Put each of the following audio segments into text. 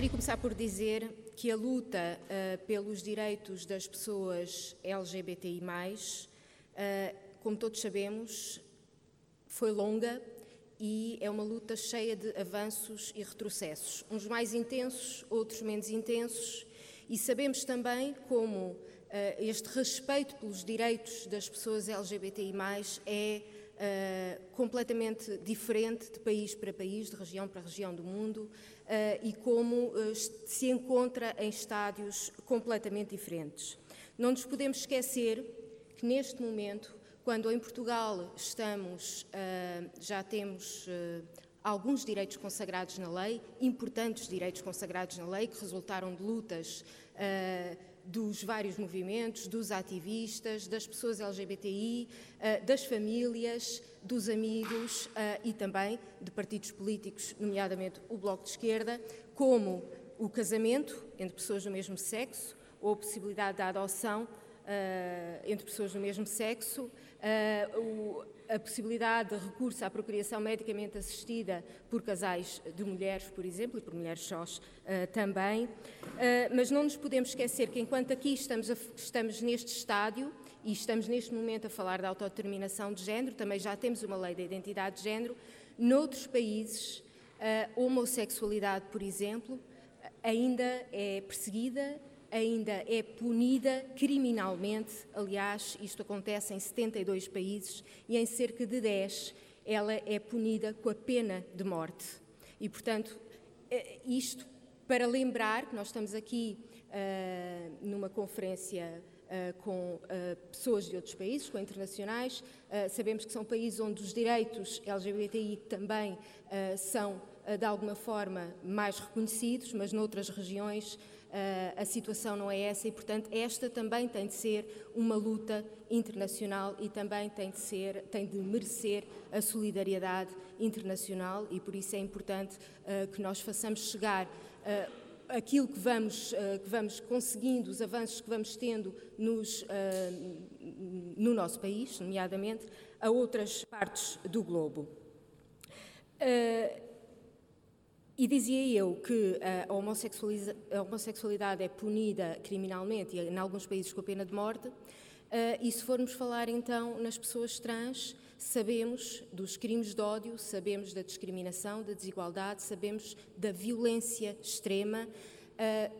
queria começar por dizer que a luta uh, pelos direitos das pessoas LGBTI, uh, como todos sabemos, foi longa e é uma luta cheia de avanços e retrocessos, uns mais intensos, outros menos intensos, e sabemos também como uh, este respeito pelos direitos das pessoas LGBTI é uh, completamente diferente de país para país, de região para região do mundo, uh, e como se encontra em estádios completamente diferentes. Não nos podemos esquecer que neste momento quando em Portugal estamos, já temos alguns direitos consagrados na lei, importantes direitos consagrados na lei, que resultaram de lutas uh, dos vários movimentos, dos ativistas, das pessoas LGBTI, uh, das famílias, dos amigos uh, e também de partidos políticos, nomeadamente o Bloco de Esquerda, como o casamento entre pessoas do mesmo sexo ou a possibilidade da adoção entre pessoas do mesmo sexo, o, a possibilidade de recurso à procriação medicamente assistida por casais de mulheres, por exemplo, e por mulheres sós uh, também. Uh, mas não nos podemos esquecer que, enquanto aqui estamos, a, estamos neste estádio e estamos neste momento a falar da autodeterminação de género, também já temos uma lei da identidade de género, noutros países, a homossexualidade, por exemplo, ainda é perseguida ainda é punida criminalmente. Aliás, isto acontece em 72 países e em cerca de 10 ela é punida com a pena de morte. E, portanto, eh, isto para lembrar que nós estamos aqui uh, numa conferência uh, com uh, pessoas de outros países, com internacionais. sabemos que são países onde os direitos LGBTI também são, de alguma forma, mais reconhecidos, mas noutras regiões a situação não é essa e, portanto, esta também tem de ser uma luta internacional e também tem de ser, tem de merecer a solidariedade internacional e por isso é importante uh, que nós façamos chegar aquilo que vamos, que vamos conseguindo, os avanços que vamos tendo nos, no nosso país, nomeadamente, a outras partes do globo. E dizia eu que a homossexualidade é punida criminalmente, e em alguns países com a pena de morte, e se formos falar então nas pessoas trans, sabemos dos crimes de ódio, sabemos da discriminação, da desigualdade, sabemos da violência extrema,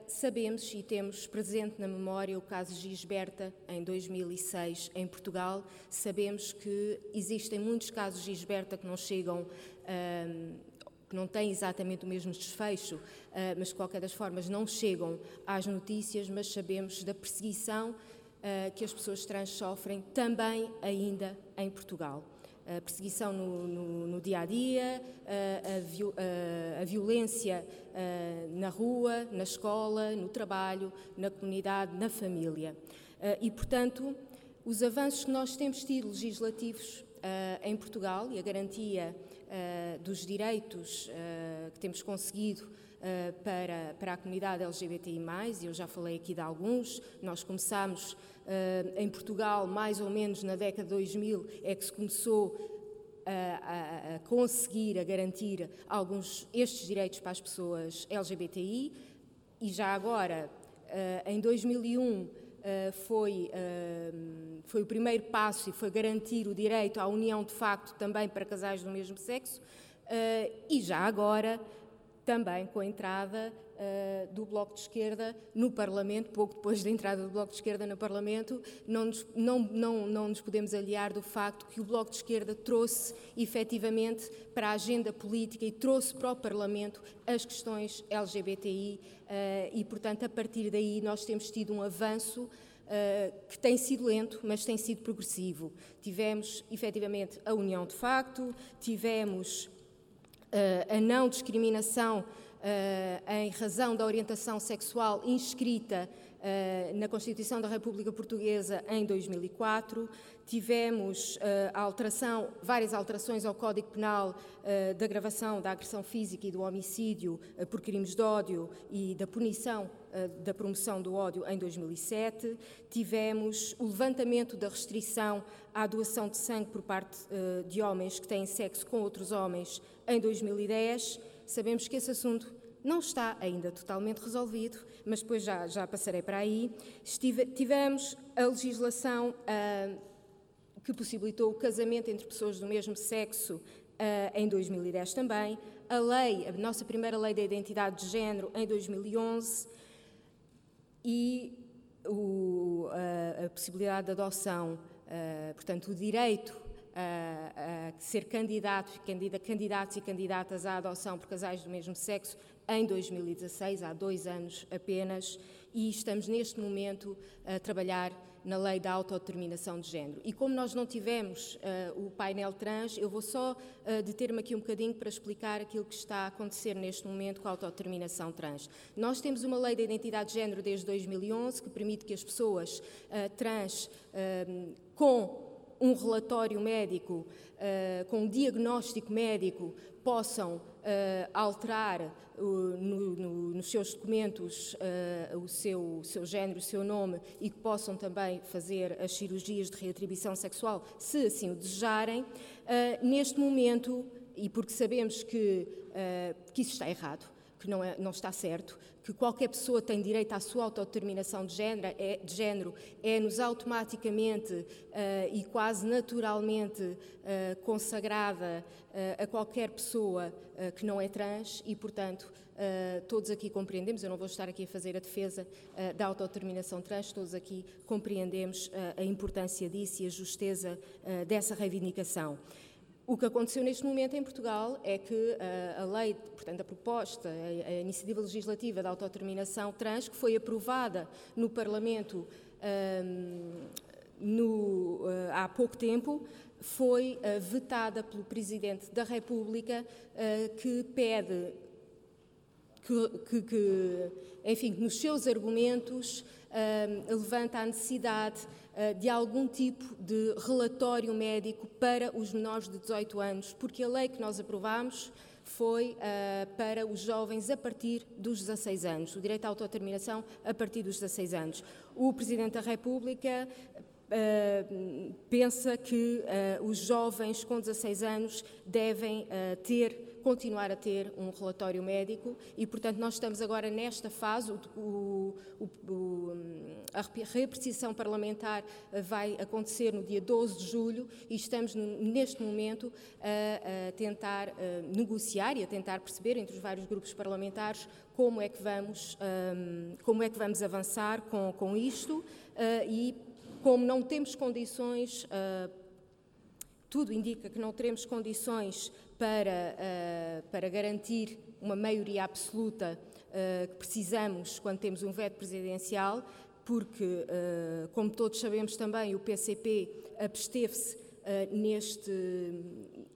sabemos e temos presente na memória o caso Gisberta em 2006 em Portugal, sabemos que existem muitos casos Gisberta que não chegam que não têm exatamente o mesmo desfecho, ah, mas de qualquer das formas não chegam às notícias, mas sabemos da perseguição ah, que as pessoas trans sofrem também ainda em Portugal. A perseguição no, no, no dia a dia, a, a, a violência ah, na rua, na escola, no trabalho, na comunidade, na família. E, portanto, os avanços que nós temos tido legislativos em Portugal e a garantia uh, dos direitos uh, que temos conseguido para, para a comunidade LGBTI, e eu já falei aqui de alguns. Nós começámos em Portugal, mais ou menos na década de 2000, é que se começou a, a, a, conseguir, a garantir alguns estes direitos para as pessoas LGBTI e já agora, em 2001, uh, foi, uh, foi o primeiro passo e foi garantir o direito à união de facto também para casais do mesmo sexo, uh, e já agora também com a entrada uh, do Bloco de Esquerda no Parlamento, pouco depois da entrada do Bloco de Esquerda no Parlamento, não nos, não, não, não nos podemos aliar do facto que o Bloco de Esquerda trouxe efetivamente para a agenda política e trouxe para o Parlamento as questões LGBTI uh, eh, e, portanto, a partir daí nós temos tido um avanço Uh, que tem sido lento, mas tem sido progressivo. Tivemos, efetivamente, a união de facto, tivemos a não discriminação uh, em razão da orientação sexual inscrita uh, na Constituição da República Portuguesa em 2004. Tivemos a alteração, várias alterações ao Código Penal da gravação da agressão física e do homicídio por crimes de ódio e da punição da promoção do ódio em 2007. Tivemos o levantamento da restrição à doação de sangue por parte de homens que têm sexo com outros homens em 2010 Sabemos que esse assunto não está ainda totalmente resolvido, mas depois já, já passarei para aí. Estive, tivemos a legislação uh, que possibilitou o casamento entre pessoas do mesmo sexo uh, em 2010 também, a lei, a nossa primeira lei da identidade de género em 2011 e o, a, a, possibilidade de adoção, uh, portanto, o direito a, ser candidatos, candidatos e candidatas à adoção por casais do mesmo sexo em 2016, há dois anos apenas, e estamos neste momento a trabalhar na lei da autodeterminação de género. E como nós não tivemos uh, o painel trans, eu vou só uh, deter-me aqui um bocadinho para explicar aquilo que está a acontecer neste momento com a autodeterminação trans. Nós temos uma lei da identidade de género desde 2011 que permite que as pessoas uh, trans com um relatório médico, uh, com um diagnóstico médico, possam uh, alterar uh, no, no, nos seus documentos uh, o, seu, o seu género, o seu nome e que possam também fazer as cirurgias de reatribuição sexual, se assim o desejarem. neste momento, e porque sabemos que, que isso está errado, que não, é, não está certo, que qualquer pessoa tem direito à sua autodeterminação de género, é, de género, é-nos automaticamente uh, e quase naturalmente uh, consagrada uh, a qualquer pessoa que não é trans e, portanto, todos aqui compreendemos, eu não vou estar aqui a fazer a defesa da autodeterminação trans, todos aqui compreendemos a importância disso e a justeza dessa reivindicação. O que aconteceu neste momento em Portugal é que a, a lei, portanto, a proposta, a, a, iniciativa legislativa da autodeterminação trans, que foi aprovada no Parlamento um, no, uh, há pouco tempo, foi uh, vetada pelo Presidente da República, uh, que pede que, que, que, enfim, nos seus argumentos, levanta a necessidade eh, de algum tipo de relatório médico para os menores de 18 anos, porque a lei que nós aprovamos foi uh, para os jovens a partir dos 16 anos, o direito à autodeterminação a partir dos 16 anos. O Presidente da República uh, pensa que uh, os jovens com 16 anos devem ter continuar a ter um relatório médico e, portanto, nós estamos agora nesta fase, o, o, o, a reapreciação parlamentar vai acontecer no dia 12 de julho e estamos neste momento a, a tentar a negociar e a tentar perceber entre os vários grupos parlamentares como é que vamos, um, como é que vamos avançar com, com isto e como não temos condições uh, tudo indica que não teremos condições para, uh, para garantir uma maioria absoluta uh, que precisamos quando temos um veto presidencial, porque, como todos sabemos também, o PCP absteve-se neste,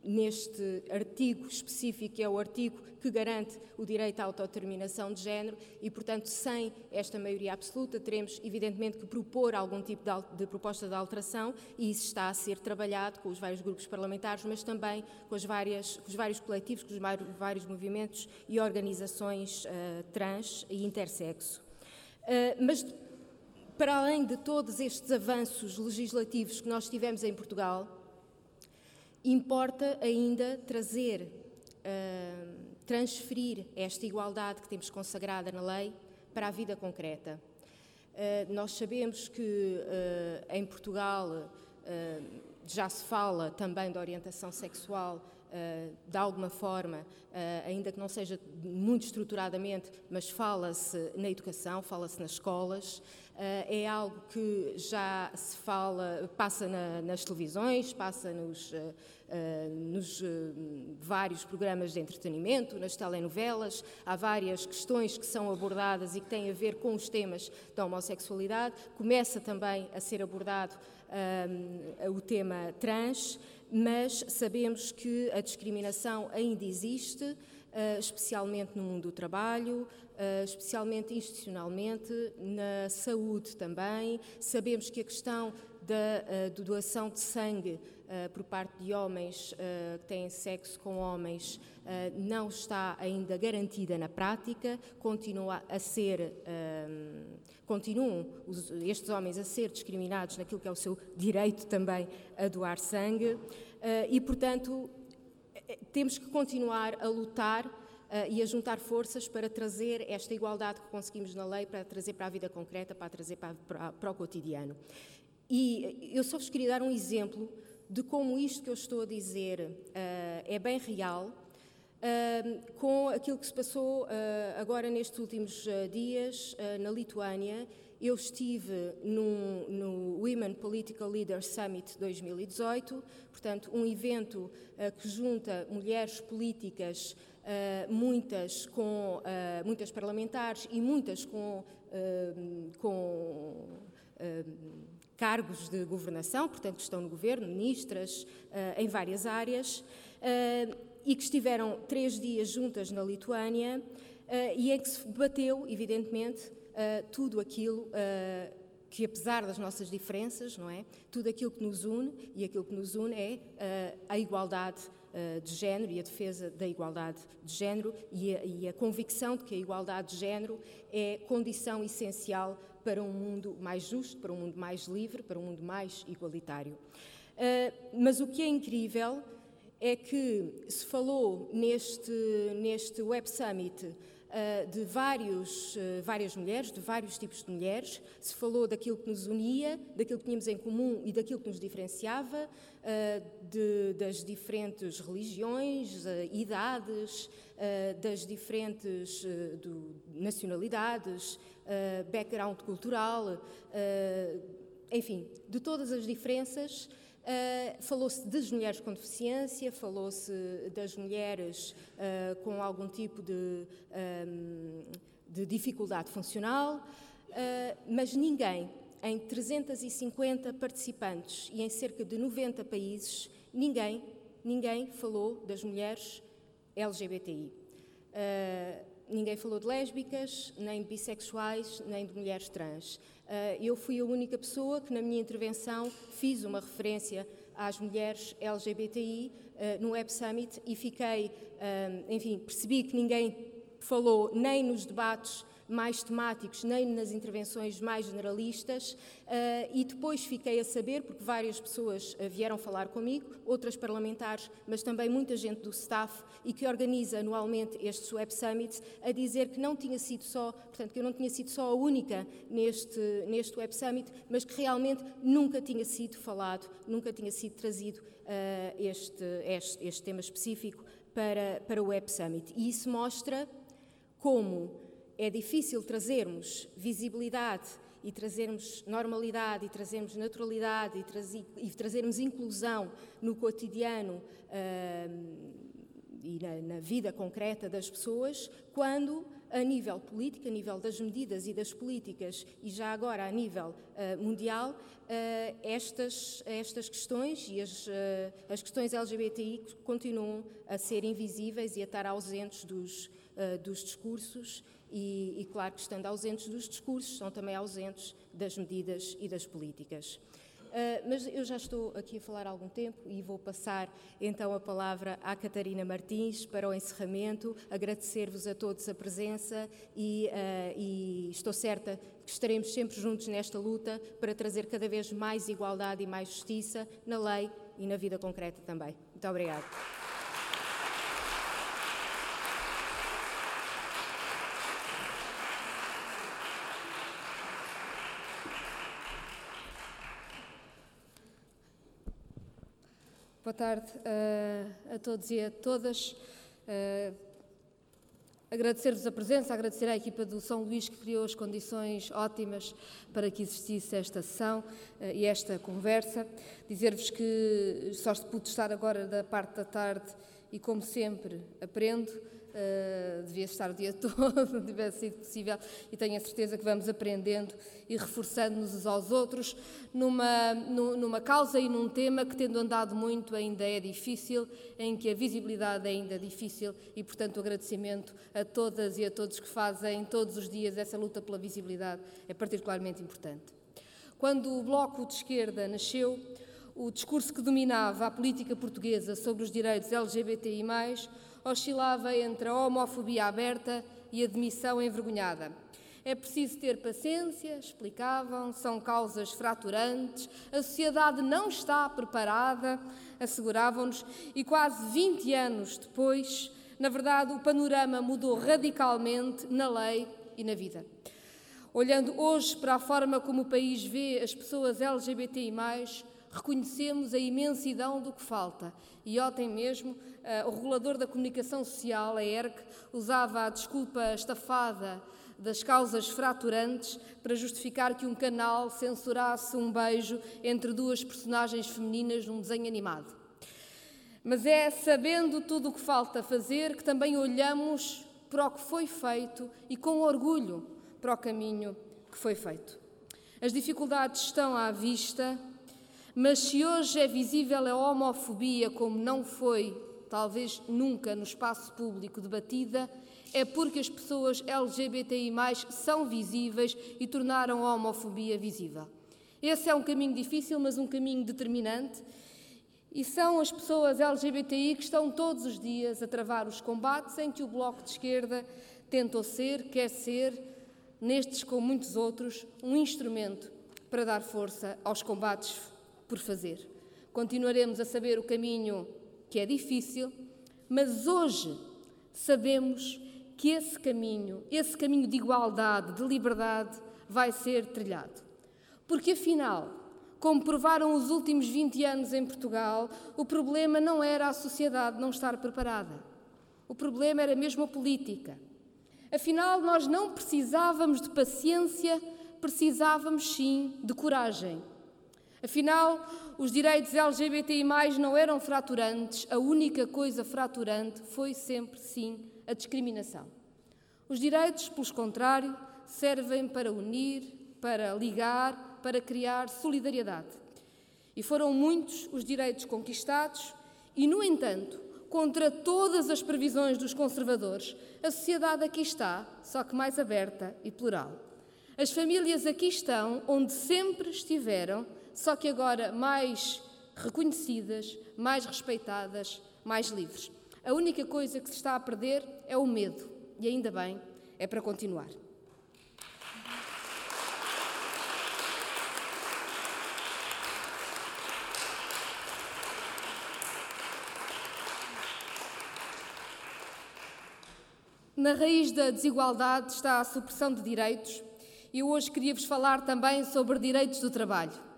neste artigo específico, que é o artigo que garante o direito à autodeterminação de género, e, portanto, sem esta maioria absoluta, teremos, evidentemente, que propor algum tipo de, de proposta de alteração, e isso está a ser trabalhado com os vários grupos parlamentares, mas também com, as várias, com os vários coletivos, com os vários movimentos e organizações uh, trans e intersexo. Uh, mas, para além de todos estes avanços legislativos que nós tivemos em Portugal, importa ainda trazer uh, transferir esta igualdade que temos consagrada na lei para a vida concreta. Uh, nós sabemos que uh, em Portugal já se fala também da orientação sexual de alguma forma, ainda que não seja muito estruturadamente, mas fala-se na educação, fala-se nas escolas. É algo que já se fala, passa na, nas televisões, passa nos eh, nos eh, vários programas de entretenimento, nas telenovelas, há várias questões que são abordadas e que têm a ver com os temas da homossexualidade. Começa também a ser abordado um, o tema trans, mas sabemos que a discriminação ainda existe, uh, especialmente no mundo do trabalho, especialmente institucionalmente, na saúde também. Sabemos que a questão da uh, doação de sangue uh, por parte de homens que têm sexo com homens não está ainda garantida na prática, continua a ser, continuam os, estes homens a ser discriminados naquilo que é o seu direito também a doar sangue e, portanto, temos que continuar a lutar e a juntar forças para trazer esta igualdade que conseguimos na lei, para trazer para a vida concreta, para trazer para, para, para o cotidiano. E eu só vos queria dar um exemplo de como isto que eu estou a dizer uh, é bem real, uh, com aquilo que se passou uh, agora nestes últimos dias na Lituânia. Eu estive num, no Women Political Leaders Summit 2018, portanto, um evento que junta mulheres políticas, muitas com muitas parlamentares e muitas com, com cargos de governação, portanto, que estão no governo, ministras, em várias áreas, e que estiveram três dias juntas na Lituânia e em que se debateu, evidentemente, tudo aquilo que, apesar das nossas diferenças, não é, tudo aquilo que nos une e aquilo que nos une é a igualdade de género e a defesa da igualdade de género e a, e a convicção de que a igualdade de género é condição essencial para um mundo mais justo, para um mundo mais livre, para um mundo mais igualitário. Uh, mas o que é incrível é que se falou neste, neste Web Summit de vários, uh, várias mulheres, de vários tipos de mulheres, se falou daquilo que nos unia, daquilo que tínhamos em comum e daquilo que nos diferenciava, de, das diferentes religiões, idades, das diferentes do, nacionalidades, background cultural, enfim, de todas as diferenças. Uh, falou-se das mulheres com deficiência, falou-se das mulheres uh, com algum tipo de, um, de dificuldade funcional, uh, mas ninguém, em 350 participantes e em cerca de 90 países, ninguém, ninguém falou das mulheres LGBTI. Ninguém falou de lésbicas, nem de bissexuais, nem de mulheres trans. Ah, eu fui a única pessoa que, na minha intervenção, fiz uma referência às mulheres LGBTI ah, no Web Summit e fiquei, ah, enfim, percebi que ninguém falou nem nos debates mais temáticos, nem nas intervenções mais generalistas, uh, e depois fiquei a saber, porque várias pessoas uh, vieram falar comigo, outras parlamentares, mas também muita gente do staff e que organiza anualmente estes Web Summits, a dizer que não tinha sido só, portanto, que eu não tinha sido só a única neste, neste Web Summit, mas que realmente nunca tinha sido falado, nunca tinha sido trazido uh, este, este, este tema específico para, para o Web Summit. E isso mostra como é difícil trazermos visibilidade e trazermos normalidade e trazermos naturalidade e, trazi, e trazermos inclusão no cotidiano uh, e na, na, vida concreta das pessoas, quando a nível político, a nível das medidas e das políticas e já agora a nível uh, mundial, uh, estas, estas questões e as, as questões LGBTI continuam a ser invisíveis e a estar ausentes dos, dos discursos e, e, claro que estando ausentes dos discursos, são também ausentes das medidas e das políticas. Uh, mas eu já estou aqui a falar há algum tempo e vou passar então a palavra à Catarina Martins para o encerramento, agradecer-vos a todos a presença e, uh, e, estou certa que estaremos sempre juntos nesta luta para trazer cada vez mais igualdade e mais justiça na lei e na vida concreta também. Muito obrigada. Boa tarde uh, a todos e a todas. Uh, Agradecer-vos a presença, agradecer à equipa do São Luís que criou as condições ótimas para que existisse esta sessão uh, e esta conversa. Dizer-vos que só pude estar agora da parte da tarde e, como sempre, aprendo. Uh, devia estar o dia todo, tivesse sido possível, e tenho a certeza que vamos aprendendo e reforçando-nos uns aos outros numa, numa causa e num tema que, tendo andado muito, ainda é difícil, em que a visibilidade é ainda difícil e, portanto, o agradecimento a todas e a todos que fazem todos os dias essa luta pela visibilidade é particularmente importante. Quando o Bloco de Esquerda nasceu, o discurso que dominava a política portuguesa sobre os direitos LGBTI, oscilava entre a homofobia aberta e a demissão envergonhada. É preciso ter paciência, explicavam, são causas fraturantes, a sociedade não está preparada, asseguravam-nos, e quase 20 anos depois Na verdade, o panorama mudou radicalmente na lei e na vida. Olhando hoje para a forma como o país vê as pessoas LGBTI, reconhecemos a imensidão do que falta. E ontem mesmo, uh, o regulador da comunicação social, a ERC, usava a desculpa estafada das causas fraturantes para justificar que um canal censurasse um beijo entre duas personagens femininas num desenho animado. Mas é sabendo tudo o que falta fazer que também olhamos para o que foi feito e com orgulho para o caminho que foi feito. As dificuldades estão à vista, mas se hoje é visível a homofobia como não foi, talvez nunca, no espaço público debatida, é porque as pessoas LGBTI são visíveis e tornaram a homofobia visível. Esse é um caminho difícil, mas um caminho determinante. E são as pessoas LGBTI que estão todos os dias a travar os combates em que o Bloco de Esquerda tentou ser, quer ser, nestes como muitos outros, um instrumento para dar força aos combates por fazer. Continuaremos a saber o caminho que é difícil, mas hoje sabemos que esse caminho, esse caminho de igualdade, de liberdade, vai ser trilhado. Porque afinal, como provaram os últimos 20 anos em Portugal, o problema não era a sociedade não estar preparada. O problema era mesmo a política. Afinal, nós não precisávamos de paciência, precisávamos sim de coragem. Afinal, os direitos LGBTI não eram fraturantes, a única coisa fraturante foi sempre, sim, a discriminação. Os direitos, pelo contrário, servem para unir, para ligar, para criar solidariedade. E foram muitos os direitos conquistados, e, no entanto, contra todas as previsões dos conservadores, a sociedade aqui está, só que mais aberta e plural. As famílias aqui estão onde sempre estiveram, só que agora mais reconhecidas, mais respeitadas, mais livres. A única coisa que se está a perder é o medo, e ainda bem, é para continuar. Na raiz da desigualdade está a supressão de direitos e hoje queria-vos falar também sobre direitos do trabalho.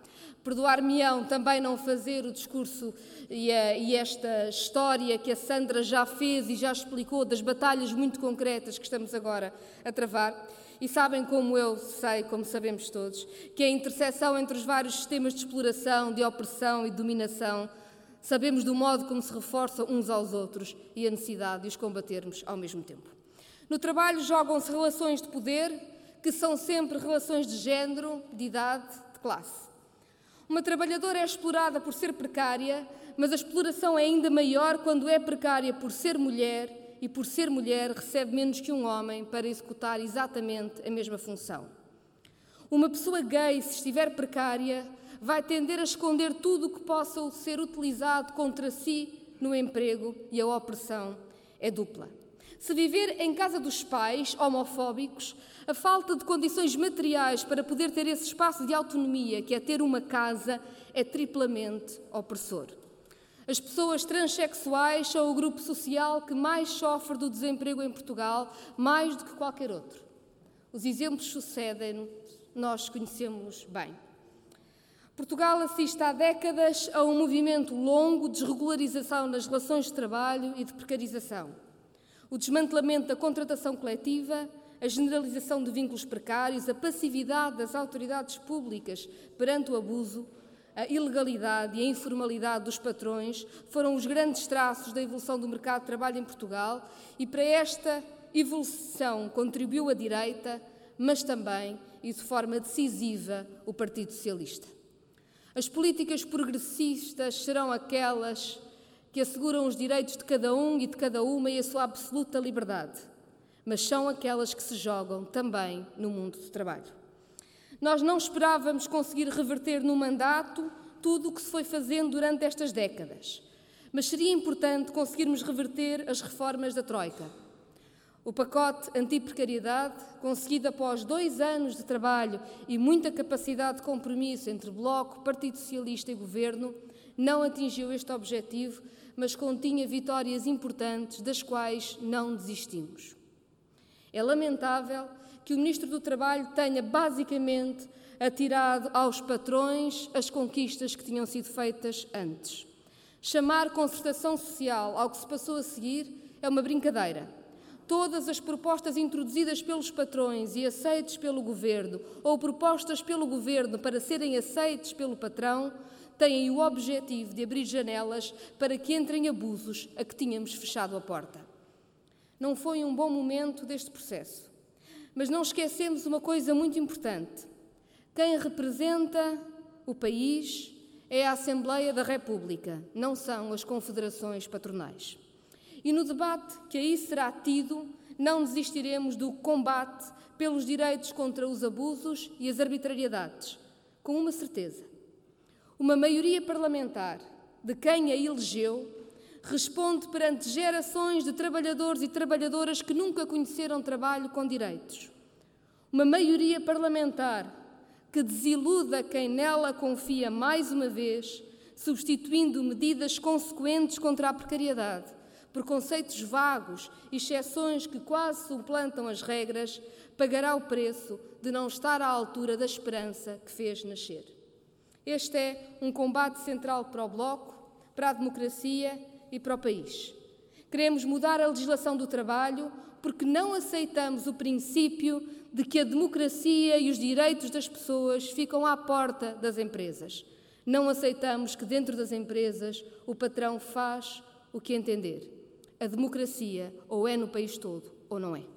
Perdoar-me-ão também não fazer o discurso e, a, e, esta história que a Sandra já fez e já explicou das batalhas muito concretas que estamos agora a travar. E sabem como eu sei, como sabemos todos, que a interseção entre os vários sistemas de exploração, de opressão e dominação, sabemos do modo como se reforçam uns aos outros e a necessidade de os combatermos ao mesmo tempo. No trabalho jogam-se relações de poder, que são sempre relações de género, de idade, de classe. Uma trabalhadora é explorada por ser precária, mas a exploração é ainda maior quando é precária por ser mulher e, por ser mulher, recebe menos que um homem para executar exatamente a mesma função. Uma pessoa gay, se estiver precária, vai tender a esconder tudo o que possa ser utilizado contra si no emprego e a opressão é dupla. Se viver em casa dos pais homofóbicos, a falta de condições materiais para poder ter esse espaço de autonomia, que é ter uma casa, é triplamente opressor. As pessoas transexuais são o grupo social que mais sofre do desemprego em Portugal, mais do que qualquer outro. Os exemplos sucedem, nós conhecemos bem. Portugal assiste há décadas a um movimento longo de desregularização nas relações de trabalho e de precarização o desmantelamento da contratação coletiva, a generalização de vínculos precários, a passividade das autoridades públicas perante o abuso, a ilegalidade e a informalidade dos patrões foram os grandes traços da evolução do mercado de trabalho em Portugal e para esta evolução contribuiu a direita, mas também e de forma decisiva o Partido Socialista. As políticas progressistas serão aquelas que asseguram os direitos de cada um e de cada uma e a sua absoluta liberdade, mas são aquelas que se jogam também no mundo do trabalho. Nós não esperávamos conseguir reverter no mandato tudo o que se foi fazendo durante estas décadas, mas seria importante conseguirmos reverter as reformas da Troika. O pacote anti-precariedade, conseguido após dois anos de trabalho e muita capacidade de compromisso entre Bloco, Partido Socialista e Governo, não atingiu este objetivo, mas continha vitórias importantes das quais não desistimos. É lamentável que o Ministro do Trabalho tenha basicamente atirado aos patrões as conquistas que tinham sido feitas antes. Chamar concertação social ao que se passou a seguir é uma brincadeira. Todas as propostas introduzidas pelos patrões e aceites pelo governo, ou propostas pelo governo para serem aceites pelo patrão, têm o objetivo de abrir janelas para que entrem abusos a que tínhamos fechado a porta. Não foi um bom momento deste processo. Mas não esquecemos uma coisa muito importante. Quem representa o país é a Assembleia da República, não são as confederações patronais. E no debate que aí será tido, não desistiremos do combate pelos direitos contra os abusos e as arbitrariedades, com uma certeza. Uma maioria parlamentar de quem a elegeu responde perante gerações de trabalhadores e trabalhadoras que nunca conheceram trabalho com direitos. Uma maioria parlamentar que desiluda quem nela confia mais uma vez, substituindo medidas consequentes contra a precariedade por conceitos vagos e exceções que quase suplantam as regras, pagará o preço de não estar à altura da esperança que fez nascer. Este é um combate central para o Bloco, para a democracia e para o país. Queremos mudar a legislação do trabalho porque não aceitamos o princípio de que a democracia e os direitos das pessoas ficam à porta das empresas. Não aceitamos que dentro das empresas o patrão faz o que entender. A democracia ou é no país todo ou não é.